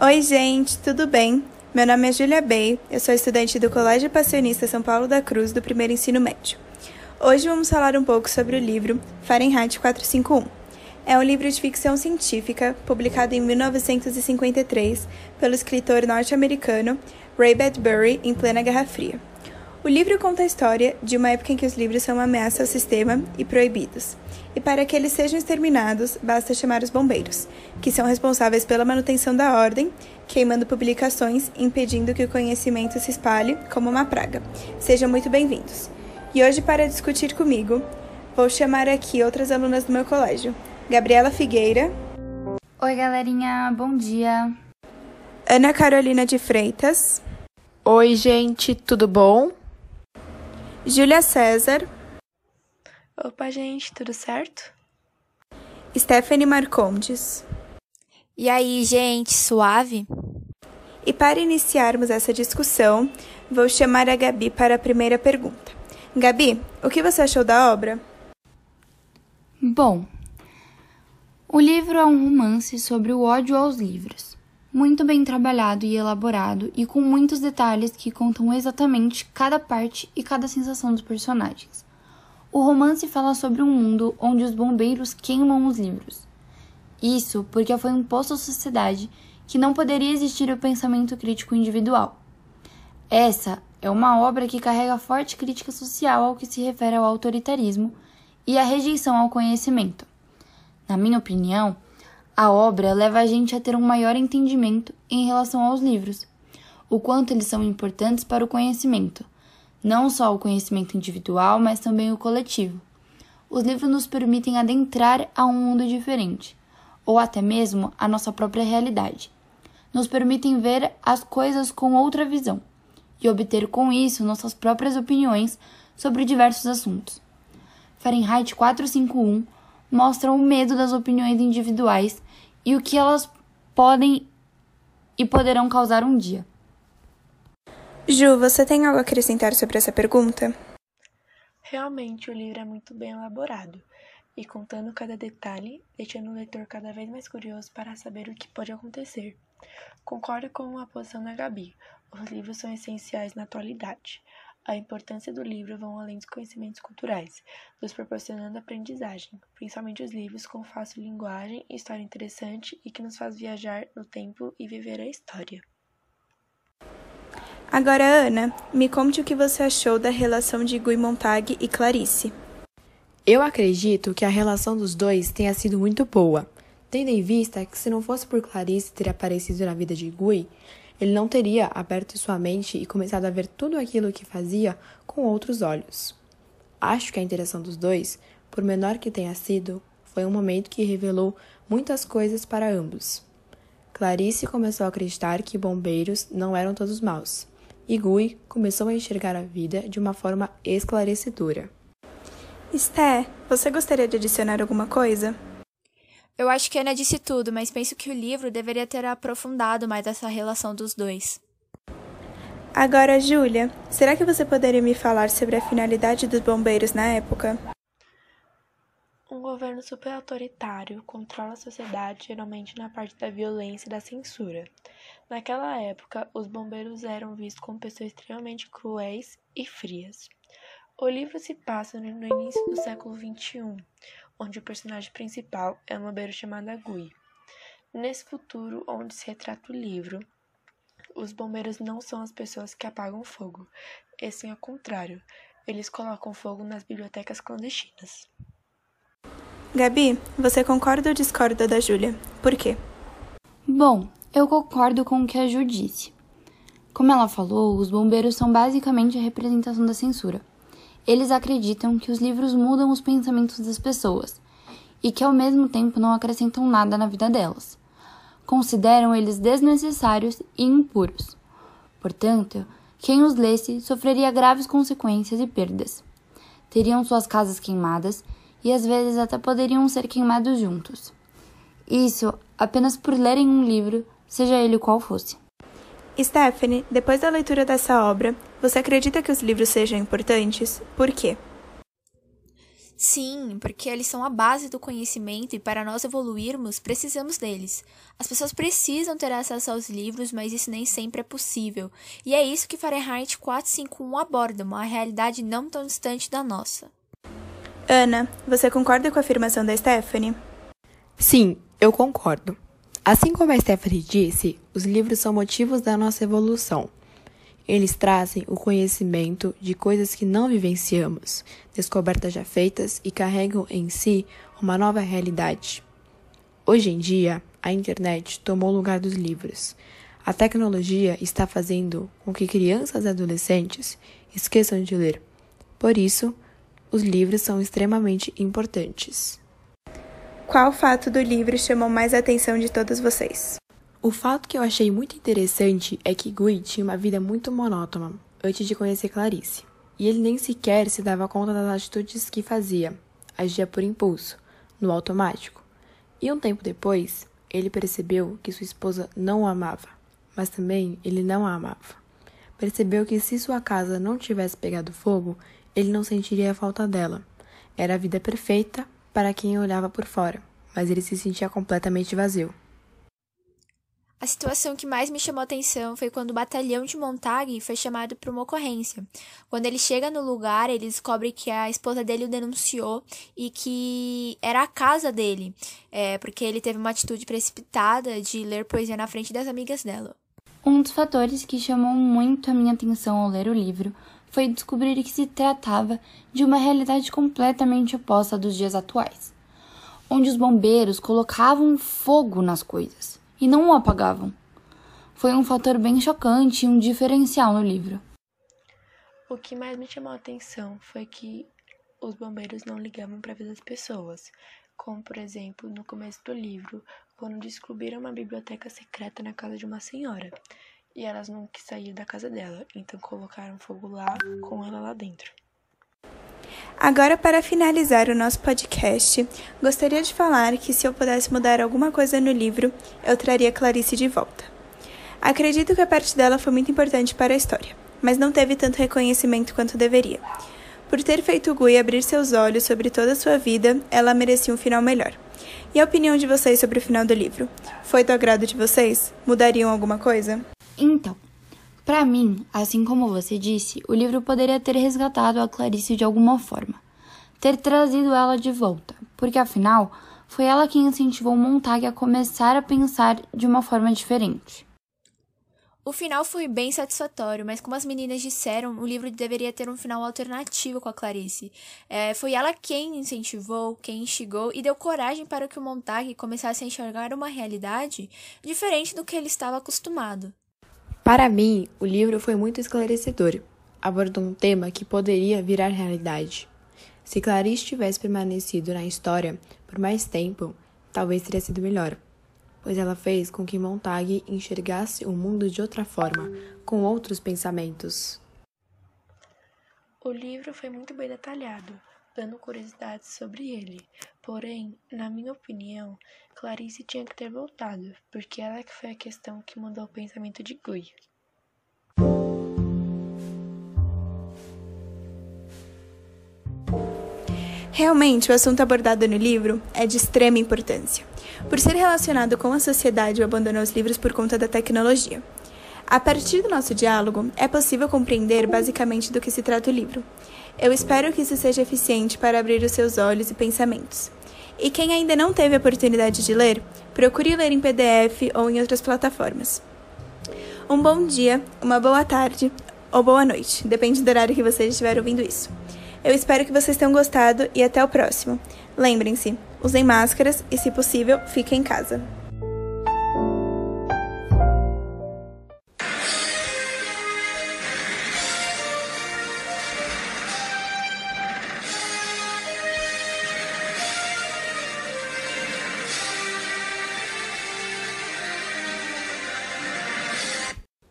Oi, gente, tudo bem? Meu nome é Julia Bey, eu sou estudante do Colégio Passionista São Paulo da Cruz do primeiro ensino médio. Hoje vamos falar um pouco sobre o livro Fahrenheit 451. É um livro de ficção científica publicado em 1953 pelo escritor norte-americano Ray Bradbury em plena Guerra Fria. O livro conta a história de uma época em que os livros são uma ameaça ao sistema e proibidos. E para que eles sejam exterminados, basta chamar os bombeiros, que são responsáveis pela manutenção da ordem, queimando publicações, impedindo que o conhecimento se espalhe como uma praga. Sejam muito bem-vindos. E hoje, para discutir comigo, vou chamar aqui outras alunas do meu colégio. Gabriela Figueira. Oi, galerinha, bom dia. Ana Carolina de Freitas. Oi, gente, tudo bom? Júlia César. Opa, gente, tudo certo? Stephanie Marcondes. E aí, gente, suave? E para iniciarmos essa discussão, vou chamar a Gabi para a primeira pergunta. Gabi, o que você achou da obra? Bom, o livro é um romance sobre o ódio aos livros muito bem trabalhado e elaborado e com muitos detalhes que contam exatamente cada parte e cada sensação dos personagens. O romance fala sobre um mundo onde os bombeiros queimam os livros. Isso porque foi imposto à sociedade que não poderia existir o pensamento crítico individual. Essa é uma obra que carrega forte crítica social ao que se refere ao autoritarismo e à rejeição ao conhecimento. Na minha opinião, a obra leva a gente a ter um maior entendimento em relação aos livros, o quanto eles são importantes para o conhecimento, não só o conhecimento individual, mas também o coletivo. Os livros nos permitem adentrar a um mundo diferente, ou até mesmo a nossa própria realidade. Nos permitem ver as coisas com outra visão e obter com isso nossas próprias opiniões sobre diversos assuntos. Fahrenheit 451 mostra o medo das opiniões individuais e o que elas podem e poderão causar um dia. Ju, você tem algo a acrescentar sobre essa pergunta? Realmente, o livro é muito bem elaborado e contando cada detalhe, deixando o leitor cada vez mais curioso para saber o que pode acontecer. Concordo com a posição da Gabi. Os livros são essenciais na atualidade. A importância do livro vão além dos conhecimentos culturais, nos proporcionando aprendizagem, principalmente os livros com fácil linguagem, história interessante e que nos faz viajar no tempo e viver a história. Agora, Ana, me conte o que você achou da relação de Guy Montag e Clarice. Eu acredito que a relação dos dois tenha sido muito boa, tendo em vista que se não fosse por Clarice ter aparecido na vida de Guy, ele não teria aberto sua mente e começado a ver tudo aquilo que fazia com outros olhos. Acho que a interação dos dois, por menor que tenha sido, foi um momento que revelou muitas coisas para ambos. Clarice começou a acreditar que bombeiros não eram todos maus, e Gui começou a enxergar a vida de uma forma esclarecedora. Esté, você gostaria de adicionar alguma coisa? Eu acho que Ana disse tudo, mas penso que o livro deveria ter aprofundado mais essa relação dos dois. Agora, Júlia, será que você poderia me falar sobre a finalidade dos bombeiros na época? Um governo super autoritário controla a sociedade geralmente na parte da violência e da censura. Naquela época, os bombeiros eram vistos como pessoas extremamente cruéis e frias. O livro se passa no início do século XXI, onde o personagem principal é uma beira chamada Gui. Nesse futuro, onde se retrata o livro, os bombeiros não são as pessoas que apagam fogo, e sim ao contrário, eles colocam fogo nas bibliotecas clandestinas. Gabi, você concorda ou discorda da Júlia? Por quê? Bom, eu concordo com o que a Ju disse. Como ela falou, os bombeiros são basicamente a representação da censura. Eles acreditam que os livros mudam os pensamentos das pessoas e que ao mesmo tempo não acrescentam nada na vida delas. Consideram eles desnecessários e impuros. Portanto, quem os lesse sofreria graves consequências e perdas. Teriam suas casas queimadas e às vezes até poderiam ser queimados juntos. Isso apenas por lerem um livro, seja ele qual fosse. Stephanie, depois da leitura dessa obra, você acredita que os livros sejam importantes? Por quê? Sim, porque eles são a base do conhecimento e para nós evoluirmos, precisamos deles. As pessoas precisam ter acesso aos livros, mas isso nem sempre é possível. E é isso que Fahrenheit 451 aborda, uma realidade não tão distante da nossa. Ana, você concorda com a afirmação da Stephanie? Sim, eu concordo. Assim como a Stephanie disse, os livros são motivos da nossa evolução. Eles trazem o conhecimento de coisas que não vivenciamos, descobertas já feitas e carregam em si uma nova realidade. Hoje em dia, a internet tomou o lugar dos livros. A tecnologia está fazendo com que crianças e adolescentes esqueçam de ler. Por isso, os livros são extremamente importantes. Qual fato do livro chamou mais a atenção de todos vocês? O fato que eu achei muito interessante é que Gui tinha uma vida muito monótona antes de conhecer Clarice, e ele nem sequer se dava conta das atitudes que fazia, agia por impulso, no automático. E um tempo depois, ele percebeu que sua esposa não o amava, mas também ele não a amava. Percebeu que se sua casa não tivesse pegado fogo, ele não sentiria a falta dela. Era a vida perfeita para quem olhava por fora, mas ele se sentia completamente vazio. A situação que mais me chamou a atenção foi quando o batalhão de Montague foi chamado para uma ocorrência. Quando ele chega no lugar, ele descobre que a esposa dele o denunciou e que era a casa dele, é, porque ele teve uma atitude precipitada de ler poesia na frente das amigas dela. Um dos fatores que chamou muito a minha atenção ao ler o livro foi descobrir que se tratava de uma realidade completamente oposta dos dias atuais, onde os bombeiros colocavam fogo nas coisas e não o apagavam. Foi um fator bem chocante e um diferencial no livro. O que mais me chamou a atenção foi que os bombeiros não ligavam para a vida das pessoas, como por exemplo no começo do livro, quando descobriram uma biblioteca secreta na casa de uma senhora e elas não quis sair da casa dela, então colocaram fogo lá com ela lá dentro. Agora, para finalizar o nosso podcast, gostaria de falar que se eu pudesse mudar alguma coisa no livro, eu traria Clarice de volta. Acredito que a parte dela foi muito importante para a história, mas não teve tanto reconhecimento quanto deveria. Por ter feito Gui abrir seus olhos sobre toda a sua vida, ela merecia um final melhor. E a opinião de vocês sobre o final do livro? Foi do agrado de vocês? Mudariam alguma coisa? Então, para mim, assim como você disse, o livro poderia ter resgatado a Clarice de alguma forma, ter trazido ela de volta, porque afinal foi ela quem incentivou Montag a começar a pensar de uma forma diferente. O final foi bem satisfatório, mas como as meninas disseram, o livro deveria ter um final alternativo com a Clarice. É, foi ela quem incentivou, quem instigou e deu coragem para que o Montag começasse a enxergar uma realidade diferente do que ele estava acostumado. Para mim, o livro foi muito esclarecedor. Abordou um tema que poderia virar realidade. Se Clarice tivesse permanecido na história por mais tempo, talvez teria sido melhor, pois ela fez com que Montague enxergasse o mundo de outra forma, com outros pensamentos. O livro foi muito bem detalhado, dando curiosidades sobre ele. Porém, na minha opinião, Clarice tinha que ter voltado, porque ela que foi a questão que mudou o pensamento de Gui. Realmente, o assunto abordado no livro é de extrema importância, por ser relacionado com a sociedade que abandonou os livros por conta da tecnologia. A partir do nosso diálogo, é possível compreender basicamente do que se trata o livro. Eu espero que isso seja eficiente para abrir os seus olhos e pensamentos. E quem ainda não teve a oportunidade de ler, procure ler em PDF ou em outras plataformas. Um bom dia, uma boa tarde ou boa noite, depende do horário que vocês estiverem ouvindo isso. Eu espero que vocês tenham gostado e até o próximo. Lembrem-se, usem máscaras e, se possível, fiquem em casa.